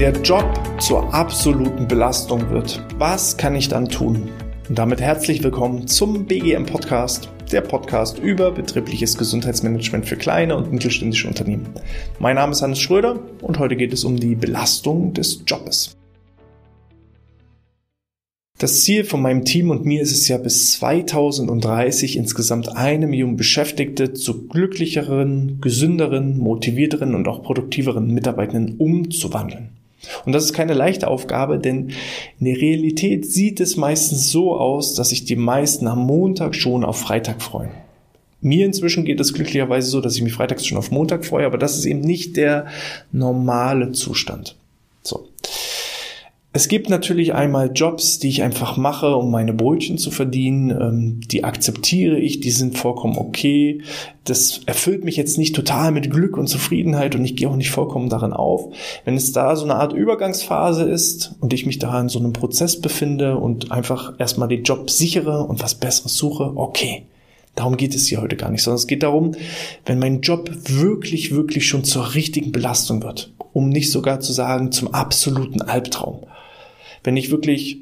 der Job zur absoluten Belastung wird, was kann ich dann tun? Und damit herzlich willkommen zum BGM Podcast, der Podcast über betriebliches Gesundheitsmanagement für kleine und mittelständische Unternehmen. Mein Name ist Hannes Schröder und heute geht es um die Belastung des Jobs. Das Ziel von meinem Team und mir ist es ja bis 2030 insgesamt eine Million Beschäftigte zu glücklicheren, gesünderen, motivierteren und auch produktiveren Mitarbeitenden umzuwandeln. Und das ist keine leichte Aufgabe, denn in der Realität sieht es meistens so aus, dass sich die meisten am Montag schon auf Freitag freuen. Mir inzwischen geht es glücklicherweise so, dass ich mich freitags schon auf Montag freue, aber das ist eben nicht der normale Zustand. So. Es gibt natürlich einmal Jobs, die ich einfach mache, um meine Brötchen zu verdienen. Ähm, die akzeptiere ich, die sind vollkommen okay. Das erfüllt mich jetzt nicht total mit Glück und Zufriedenheit und ich gehe auch nicht vollkommen darin auf. Wenn es da so eine Art Übergangsphase ist und ich mich da in so einem Prozess befinde und einfach erstmal den Job sichere und was Besseres suche, okay. Darum geht es hier heute gar nicht, sondern es geht darum, wenn mein Job wirklich, wirklich schon zur richtigen Belastung wird, um nicht sogar zu sagen zum absoluten Albtraum wenn ich wirklich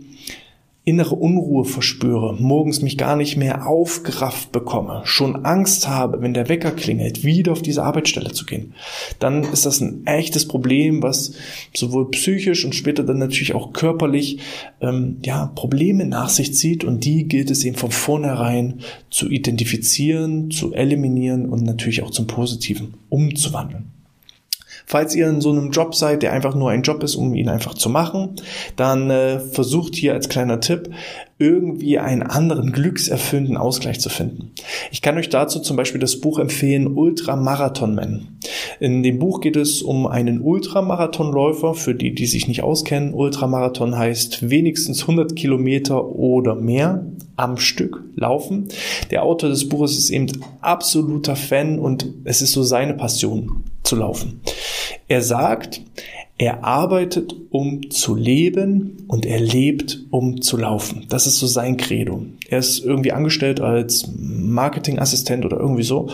innere Unruhe verspüre, morgens mich gar nicht mehr aufgerafft bekomme, schon Angst habe, wenn der Wecker klingelt, wieder auf diese Arbeitsstelle zu gehen, dann ist das ein echtes Problem, was sowohl psychisch und später dann natürlich auch körperlich ähm, ja Probleme nach sich zieht und die gilt es eben von vornherein zu identifizieren, zu eliminieren und natürlich auch zum Positiven umzuwandeln. Falls ihr in so einem Job seid, der einfach nur ein Job ist, um ihn einfach zu machen, dann äh, versucht hier als kleiner Tipp, irgendwie einen anderen glückserfüllenden Ausgleich zu finden. Ich kann euch dazu zum Beispiel das Buch empfehlen, Ultramarathon Man. In dem Buch geht es um einen Ultramarathonläufer, für die, die sich nicht auskennen. Ultramarathon heißt wenigstens 100 Kilometer oder mehr am Stück laufen. Der Autor des Buches ist eben absoluter Fan und es ist so seine Passion zu laufen. Er sagt, er arbeitet, um zu leben und er lebt, um zu laufen. Das ist so sein Credo. Er ist irgendwie angestellt als Marketingassistent oder irgendwie so.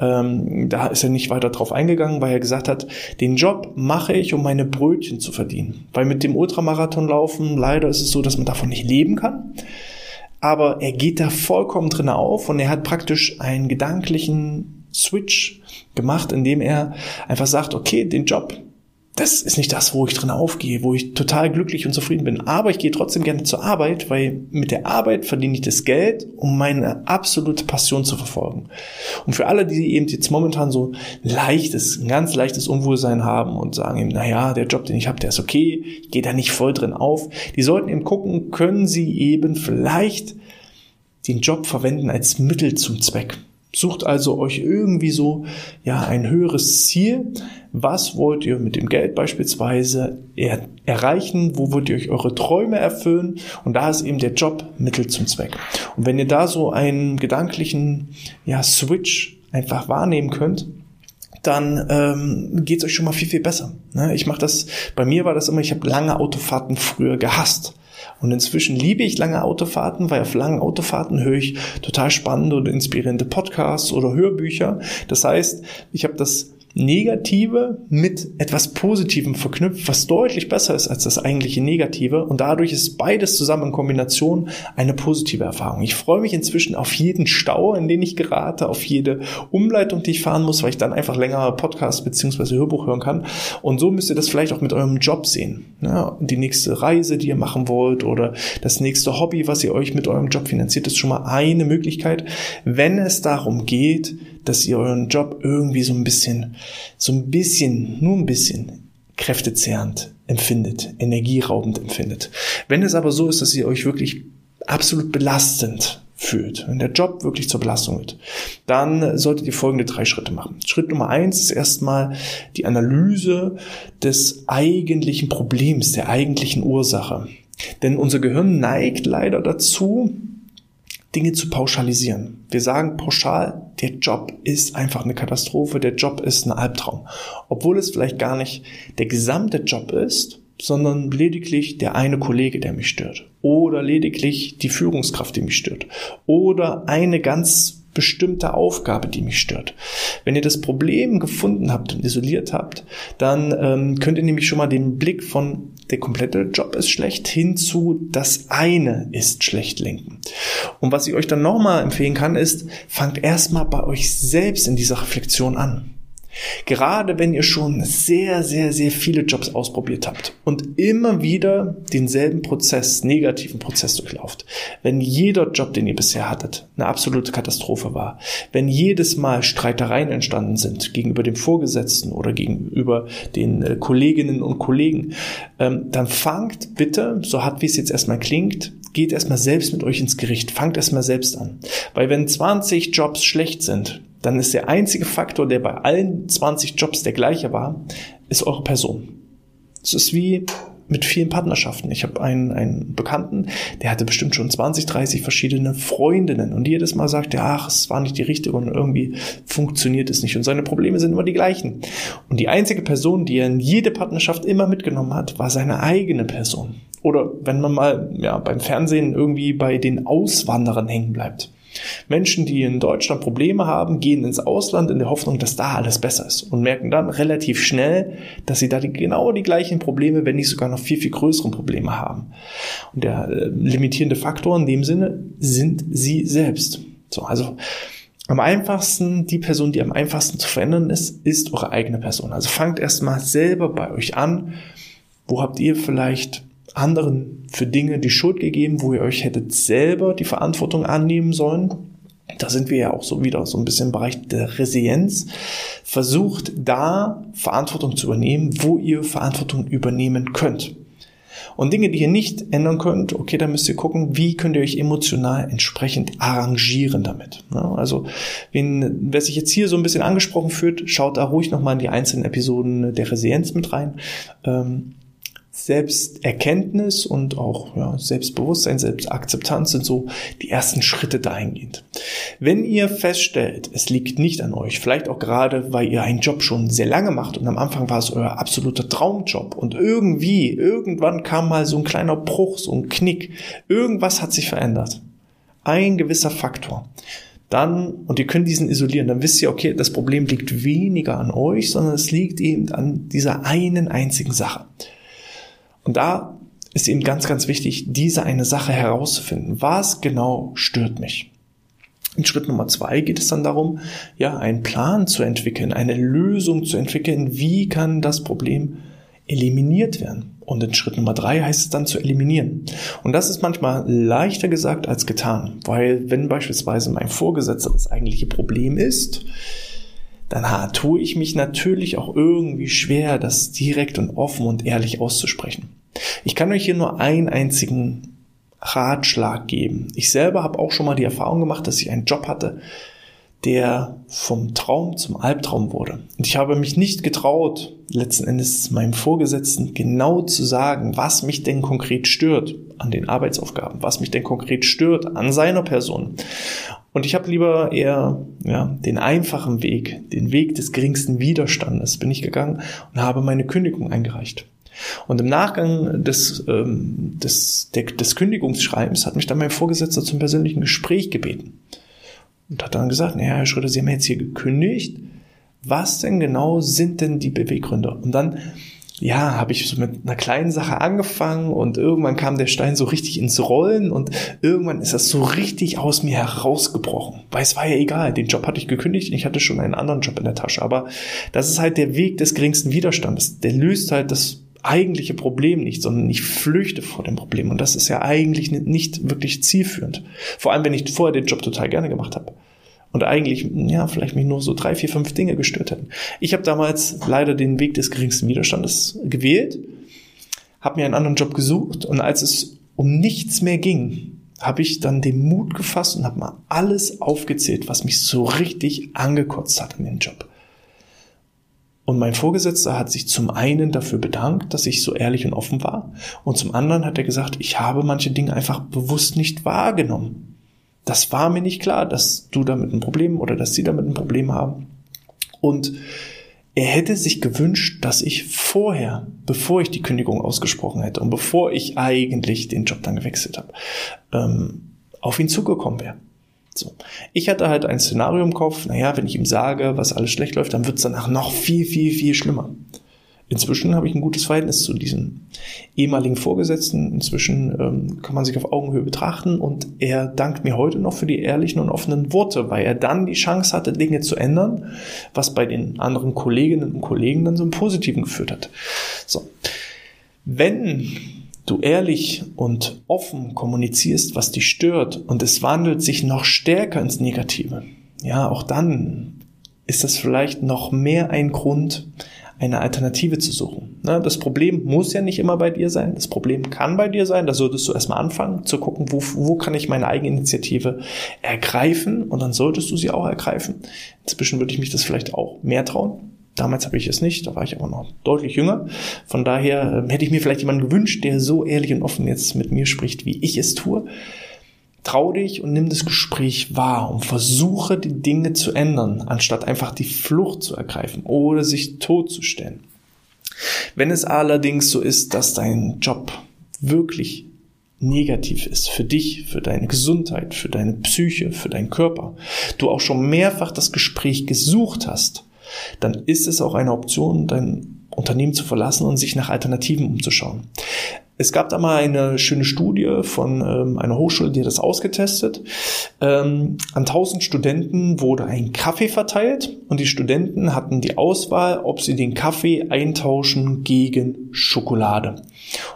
Ähm, da ist er nicht weiter drauf eingegangen, weil er gesagt hat, den Job mache ich, um meine Brötchen zu verdienen. Weil mit dem Ultramarathon laufen, leider ist es so, dass man davon nicht leben kann. Aber er geht da vollkommen drin auf und er hat praktisch einen gedanklichen Switch gemacht, indem er einfach sagt, okay, den Job, das ist nicht das, wo ich drin aufgehe, wo ich total glücklich und zufrieden bin. Aber ich gehe trotzdem gerne zur Arbeit, weil mit der Arbeit verdiene ich das Geld, um meine absolute Passion zu verfolgen. Und für alle, die eben jetzt momentan so ein leichtes, ein ganz leichtes Unwohlsein haben und sagen eben, naja, der Job, den ich habe, der ist okay, ich gehe da nicht voll drin auf, die sollten eben gucken, können sie eben vielleicht den Job verwenden als Mittel zum Zweck. Sucht also euch irgendwie so, ja, ein höheres Ziel. Was wollt ihr mit dem Geld beispielsweise er erreichen? Wo wollt ihr euch eure Träume erfüllen? Und da ist eben der Job Mittel zum Zweck. Und wenn ihr da so einen gedanklichen, ja, Switch einfach wahrnehmen könnt, dann ähm, geht es euch schon mal viel, viel besser. Ne? Ich mache das, bei mir war das immer, ich habe lange Autofahrten früher gehasst. Und inzwischen liebe ich lange Autofahrten, weil auf langen Autofahrten höre ich total spannende und inspirierende Podcasts oder Hörbücher. Das heißt, ich habe das Negative mit etwas Positivem verknüpft, was deutlich besser ist als das eigentliche Negative. Und dadurch ist beides zusammen in Kombination eine positive Erfahrung. Ich freue mich inzwischen auf jeden Stau, in den ich gerate, auf jede Umleitung, die ich fahren muss, weil ich dann einfach länger Podcast beziehungsweise Hörbuch hören kann. Und so müsst ihr das vielleicht auch mit eurem Job sehen. Ja, die nächste Reise, die ihr machen wollt oder das nächste Hobby, was ihr euch mit eurem Job finanziert, ist schon mal eine Möglichkeit, wenn es darum geht, dass ihr euren Job irgendwie so ein bisschen, so ein bisschen, nur ein bisschen kräftezehrend empfindet, energieraubend empfindet. Wenn es aber so ist, dass ihr euch wirklich absolut belastend fühlt, wenn der Job wirklich zur Belastung wird, dann solltet ihr folgende drei Schritte machen. Schritt Nummer eins ist erstmal die Analyse des eigentlichen Problems, der eigentlichen Ursache. Denn unser Gehirn neigt leider dazu, Dinge zu pauschalisieren. Wir sagen pauschal, der Job ist einfach eine Katastrophe, der Job ist ein Albtraum. Obwohl es vielleicht gar nicht der gesamte Job ist, sondern lediglich der eine Kollege, der mich stört. Oder lediglich die Führungskraft, die mich stört. Oder eine ganz bestimmte Aufgabe, die mich stört. Wenn ihr das Problem gefunden habt und isoliert habt, dann ähm, könnt ihr nämlich schon mal den Blick von der komplette Job ist schlecht hin zu das eine ist schlecht lenken. Und was ich euch dann nochmal empfehlen kann, ist, fangt erstmal bei euch selbst in dieser Reflexion an. Gerade wenn ihr schon sehr, sehr, sehr viele Jobs ausprobiert habt und immer wieder denselben Prozess, negativen Prozess durchlauft, wenn jeder Job, den ihr bisher hattet, eine absolute Katastrophe war, wenn jedes Mal Streitereien entstanden sind gegenüber dem Vorgesetzten oder gegenüber den äh, Kolleginnen und Kollegen, ähm, dann fangt bitte, so hart wie es jetzt erstmal klingt, geht erstmal selbst mit euch ins Gericht, fangt erstmal selbst an. Weil wenn 20 Jobs schlecht sind, dann ist der einzige Faktor, der bei allen 20 Jobs der gleiche war, ist eure Person. Es ist wie mit vielen Partnerschaften. Ich habe einen, einen Bekannten, der hatte bestimmt schon 20, 30 verschiedene Freundinnen und jedes Mal sagt er, ach, es war nicht die richtige und irgendwie funktioniert es nicht und seine Probleme sind immer die gleichen. Und die einzige Person, die er in jede Partnerschaft immer mitgenommen hat, war seine eigene Person. Oder wenn man mal ja, beim Fernsehen irgendwie bei den Auswanderern hängen bleibt. Menschen, die in Deutschland Probleme haben, gehen ins Ausland in der Hoffnung, dass da alles besser ist und merken dann relativ schnell, dass sie da die, genau die gleichen Probleme, wenn nicht sogar noch viel, viel größere Probleme haben. Und der äh, limitierende Faktor in dem Sinne sind sie selbst. So, also am einfachsten, die Person, die am einfachsten zu verändern ist, ist eure eigene Person. Also fangt erstmal selber bei euch an. Wo habt ihr vielleicht anderen für Dinge die Schuld gegeben, wo ihr euch hättet selber die Verantwortung annehmen sollen. Da sind wir ja auch so wieder so ein bisschen im Bereich der Resilienz. Versucht da Verantwortung zu übernehmen, wo ihr Verantwortung übernehmen könnt. Und Dinge, die ihr nicht ändern könnt, okay, da müsst ihr gucken, wie könnt ihr euch emotional entsprechend arrangieren damit. Also, wenn, wer sich jetzt hier so ein bisschen angesprochen fühlt, schaut da ruhig nochmal in die einzelnen Episoden der Resilienz mit rein. Ähm, Selbsterkenntnis und auch ja, Selbstbewusstsein, Selbstakzeptanz sind so die ersten Schritte dahingehend. Wenn ihr feststellt, es liegt nicht an euch, vielleicht auch gerade, weil ihr einen Job schon sehr lange macht und am Anfang war es euer absoluter Traumjob und irgendwie, irgendwann kam mal so ein kleiner Bruch, so ein Knick, irgendwas hat sich verändert. Ein gewisser Faktor dann, und ihr könnt diesen isolieren, dann wisst ihr, okay, das Problem liegt weniger an euch, sondern es liegt eben an dieser einen einzigen Sache. Und da ist eben ganz, ganz wichtig, diese eine Sache herauszufinden. Was genau stört mich? In Schritt Nummer zwei geht es dann darum, ja, einen Plan zu entwickeln, eine Lösung zu entwickeln. Wie kann das Problem eliminiert werden? Und in Schritt Nummer drei heißt es dann zu eliminieren. Und das ist manchmal leichter gesagt als getan, weil wenn beispielsweise mein Vorgesetzter das eigentliche Problem ist, dann tue ich mich natürlich auch irgendwie schwer, das direkt und offen und ehrlich auszusprechen. Ich kann euch hier nur einen einzigen Ratschlag geben. Ich selber habe auch schon mal die Erfahrung gemacht, dass ich einen Job hatte, der vom Traum zum Albtraum wurde. Und ich habe mich nicht getraut, letzten Endes meinem Vorgesetzten genau zu sagen, was mich denn konkret stört an den Arbeitsaufgaben, was mich denn konkret stört an seiner Person. Und ich habe lieber eher ja, den einfachen Weg, den Weg des geringsten Widerstandes bin ich gegangen und habe meine Kündigung eingereicht. Und im Nachgang des, ähm, des, der, des Kündigungsschreibens hat mich dann mein Vorgesetzter zum persönlichen Gespräch gebeten. Und hat dann gesagt, naja, Herr Schröder, Sie haben jetzt hier gekündigt. Was denn genau sind denn die Beweggründe? Und dann ja, habe ich so mit einer kleinen Sache angefangen und irgendwann kam der Stein so richtig ins Rollen und irgendwann ist das so richtig aus mir herausgebrochen. Weil es war ja egal, den Job hatte ich gekündigt, ich hatte schon einen anderen Job in der Tasche. Aber das ist halt der Weg des geringsten Widerstandes. Der löst halt das eigentliche Problem nicht, sondern ich flüchte vor dem Problem. Und das ist ja eigentlich nicht wirklich zielführend. Vor allem, wenn ich vorher den Job total gerne gemacht habe und eigentlich, ja, vielleicht mich nur so drei, vier, fünf Dinge gestört hätten. Ich habe damals leider den Weg des geringsten Widerstandes gewählt, habe mir einen anderen Job gesucht und als es um nichts mehr ging, habe ich dann den Mut gefasst und habe mal alles aufgezählt, was mich so richtig angekotzt hat in dem Job. Und mein Vorgesetzter hat sich zum einen dafür bedankt, dass ich so ehrlich und offen war, und zum anderen hat er gesagt, ich habe manche Dinge einfach bewusst nicht wahrgenommen. Das war mir nicht klar, dass du damit ein Problem oder dass sie damit ein Problem haben. Und er hätte sich gewünscht, dass ich vorher, bevor ich die Kündigung ausgesprochen hätte und bevor ich eigentlich den Job dann gewechselt habe, ähm, auf ihn zugekommen wäre. So. Ich hatte halt ein Szenario im Kopf, naja, wenn ich ihm sage, was alles schlecht läuft, dann wird es danach noch viel, viel, viel schlimmer. Inzwischen habe ich ein gutes Verhältnis zu diesem ehemaligen Vorgesetzten. Inzwischen ähm, kann man sich auf Augenhöhe betrachten und er dankt mir heute noch für die ehrlichen und offenen Worte, weil er dann die Chance hatte, Dinge zu ändern, was bei den anderen Kolleginnen und Kollegen dann so im Positiven geführt hat. So. Wenn du ehrlich und offen kommunizierst, was dich stört und es wandelt sich noch stärker ins Negative, ja, auch dann ist das vielleicht noch mehr ein Grund, eine Alternative zu suchen. Ne, das Problem muss ja nicht immer bei dir sein. Das Problem kann bei dir sein. Da solltest du erstmal anfangen zu gucken, wo, wo kann ich meine eigene Initiative ergreifen und dann solltest du sie auch ergreifen. Inzwischen würde ich mich das vielleicht auch mehr trauen. Damals habe ich es nicht, da war ich aber noch deutlich jünger. Von daher äh, hätte ich mir vielleicht jemanden gewünscht, der so ehrlich und offen jetzt mit mir spricht, wie ich es tue. Trau dich und nimm das Gespräch wahr und versuche die Dinge zu ändern, anstatt einfach die Flucht zu ergreifen oder sich totzustellen. Wenn es allerdings so ist, dass dein Job wirklich negativ ist für dich, für deine Gesundheit, für deine Psyche, für deinen Körper, du auch schon mehrfach das Gespräch gesucht hast, dann ist es auch eine Option, dein Unternehmen zu verlassen und sich nach Alternativen umzuschauen. Es gab da mal eine schöne Studie von ähm, einer Hochschule, die hat das ausgetestet. Ähm, an 1000 Studenten wurde ein Kaffee verteilt und die Studenten hatten die Auswahl, ob sie den Kaffee eintauschen gegen Schokolade.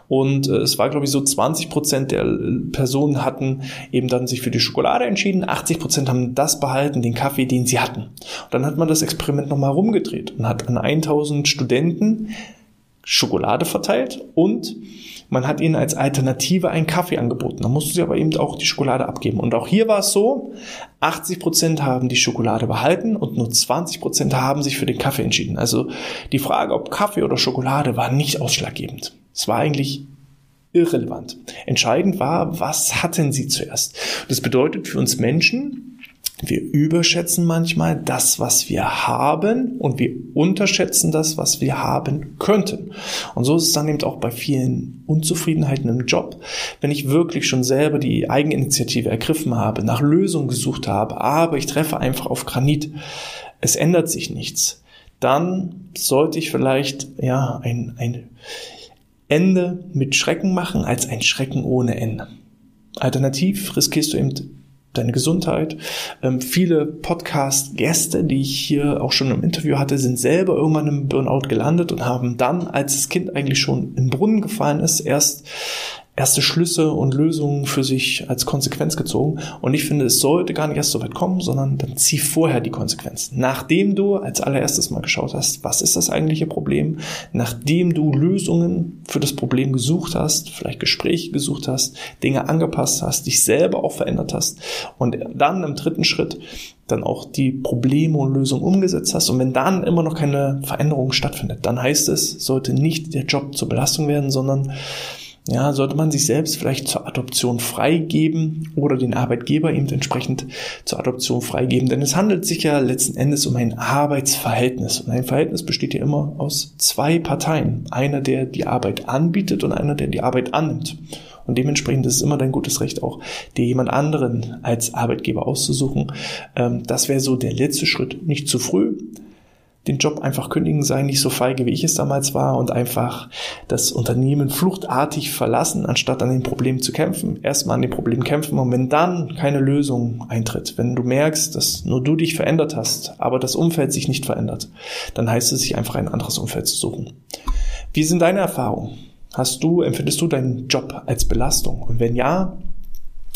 Und äh, es war, glaube ich, so 20 Prozent der Personen hatten eben dann sich für die Schokolade entschieden, 80 Prozent haben das behalten, den Kaffee, den sie hatten. Und dann hat man das Experiment nochmal rumgedreht und hat an 1000 Studenten Schokolade verteilt und man hat ihnen als Alternative einen Kaffee angeboten. Da mussten sie aber eben auch die Schokolade abgeben. Und auch hier war es so, 80 Prozent haben die Schokolade behalten und nur 20 Prozent haben sich für den Kaffee entschieden. Also die Frage, ob Kaffee oder Schokolade, war nicht ausschlaggebend. Es war eigentlich irrelevant. Entscheidend war, was hatten sie zuerst. Das bedeutet für uns Menschen, wir überschätzen manchmal das, was wir haben und wir unterschätzen das, was wir haben könnten. Und so ist es dann eben auch bei vielen Unzufriedenheiten im Job. Wenn ich wirklich schon selber die Eigeninitiative ergriffen habe, nach Lösungen gesucht habe, aber ich treffe einfach auf Granit, es ändert sich nichts, dann sollte ich vielleicht, ja, ein, ein Ende mit Schrecken machen als ein Schrecken ohne Ende. Alternativ riskierst du eben deine Gesundheit. Ähm, viele Podcast-Gäste, die ich hier auch schon im Interview hatte, sind selber irgendwann im Burnout gelandet und haben dann, als das Kind eigentlich schon im Brunnen gefallen ist, erst erste Schlüsse und Lösungen für sich als Konsequenz gezogen. Und ich finde, es sollte gar nicht erst so weit kommen, sondern dann zieh vorher die Konsequenz. Nachdem du als allererstes mal geschaut hast, was ist das eigentliche Problem, nachdem du Lösungen für das Problem gesucht hast, vielleicht Gespräche gesucht hast, Dinge angepasst hast, dich selber auch verändert hast und dann im dritten Schritt dann auch die Probleme und Lösungen umgesetzt hast und wenn dann immer noch keine Veränderung stattfindet, dann heißt es, sollte nicht der Job zur Belastung werden, sondern ja, sollte man sich selbst vielleicht zur Adoption freigeben oder den Arbeitgeber eben entsprechend zur Adoption freigeben. Denn es handelt sich ja letzten Endes um ein Arbeitsverhältnis. Und ein Verhältnis besteht ja immer aus zwei Parteien. Einer, der die Arbeit anbietet und einer, der die Arbeit annimmt. Und dementsprechend ist es immer dein gutes Recht auch, dir jemand anderen als Arbeitgeber auszusuchen. Ähm, das wäre so der letzte Schritt. Nicht zu früh, den Job einfach kündigen, sei nicht so feige, wie ich es damals war und einfach das Unternehmen fluchtartig verlassen, anstatt an den Problemen zu kämpfen. Erstmal an den Problemen kämpfen und wenn dann keine Lösung eintritt, wenn du merkst, dass nur du dich verändert hast, aber das Umfeld sich nicht verändert, dann heißt es sich einfach ein anderes Umfeld zu suchen. Wie sind deine Erfahrungen? Hast du, empfindest du deinen Job als Belastung? Und wenn ja,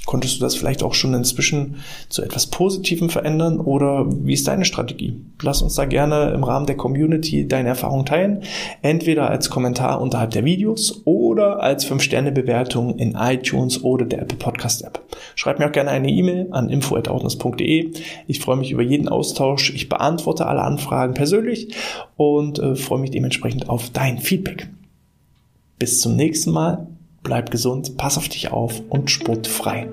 Konntest du das vielleicht auch schon inzwischen zu etwas Positivem verändern oder wie ist deine Strategie? Lass uns da gerne im Rahmen der Community deine Erfahrungen teilen, entweder als Kommentar unterhalb der Videos oder als 5-Sterne-Bewertung in iTunes oder der Apple Podcast App. Schreib mir auch gerne eine E-Mail an info.outness.de. Ich freue mich über jeden Austausch. Ich beantworte alle Anfragen persönlich und äh, freue mich dementsprechend auf dein Feedback. Bis zum nächsten Mal bleib gesund, pass auf dich auf und sportfrei.